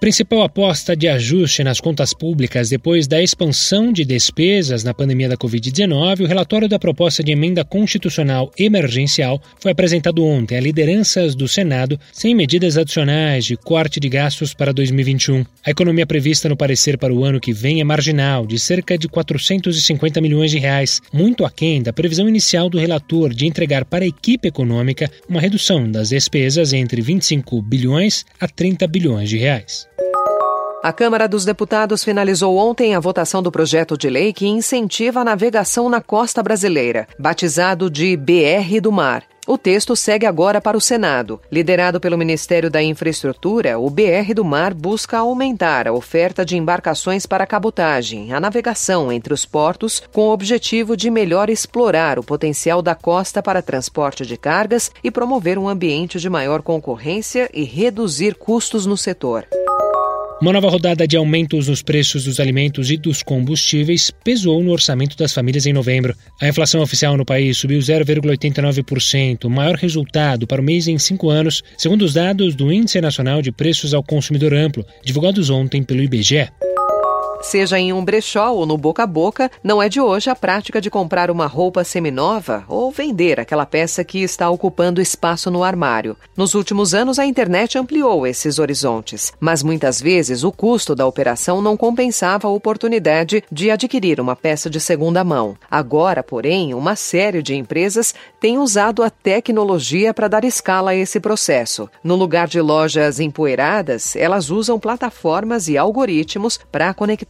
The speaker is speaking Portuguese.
Principal aposta de ajuste nas contas públicas depois da expansão de despesas na pandemia da Covid-19, o relatório da proposta de emenda constitucional emergencial foi apresentado ontem a lideranças do Senado sem medidas adicionais de corte de gastos para 2021. A economia prevista no parecer para o ano que vem é marginal, de cerca de 450 milhões de reais, muito aquém da previsão inicial do relator de entregar para a equipe econômica uma redução das despesas entre 25 bilhões a 30 bilhões de reais. A Câmara dos Deputados finalizou ontem a votação do projeto de lei que incentiva a navegação na costa brasileira, batizado de BR do Mar. O texto segue agora para o Senado. Liderado pelo Ministério da Infraestrutura, o BR do Mar busca aumentar a oferta de embarcações para cabotagem, a navegação entre os portos, com o objetivo de melhor explorar o potencial da costa para transporte de cargas e promover um ambiente de maior concorrência e reduzir custos no setor. Uma nova rodada de aumentos nos preços dos alimentos e dos combustíveis pesou no orçamento das famílias em novembro. A inflação oficial no país subiu 0,89%, o maior resultado para o mês em cinco anos, segundo os dados do Índice Nacional de Preços ao Consumidor Amplo, divulgados ontem pelo IBGE. Seja em um brechó ou no boca a boca, não é de hoje a prática de comprar uma roupa seminova ou vender aquela peça que está ocupando espaço no armário. Nos últimos anos, a internet ampliou esses horizontes, mas muitas vezes o custo da operação não compensava a oportunidade de adquirir uma peça de segunda mão. Agora, porém, uma série de empresas tem usado a tecnologia para dar escala a esse processo. No lugar de lojas empoeiradas, elas usam plataformas e algoritmos para conectar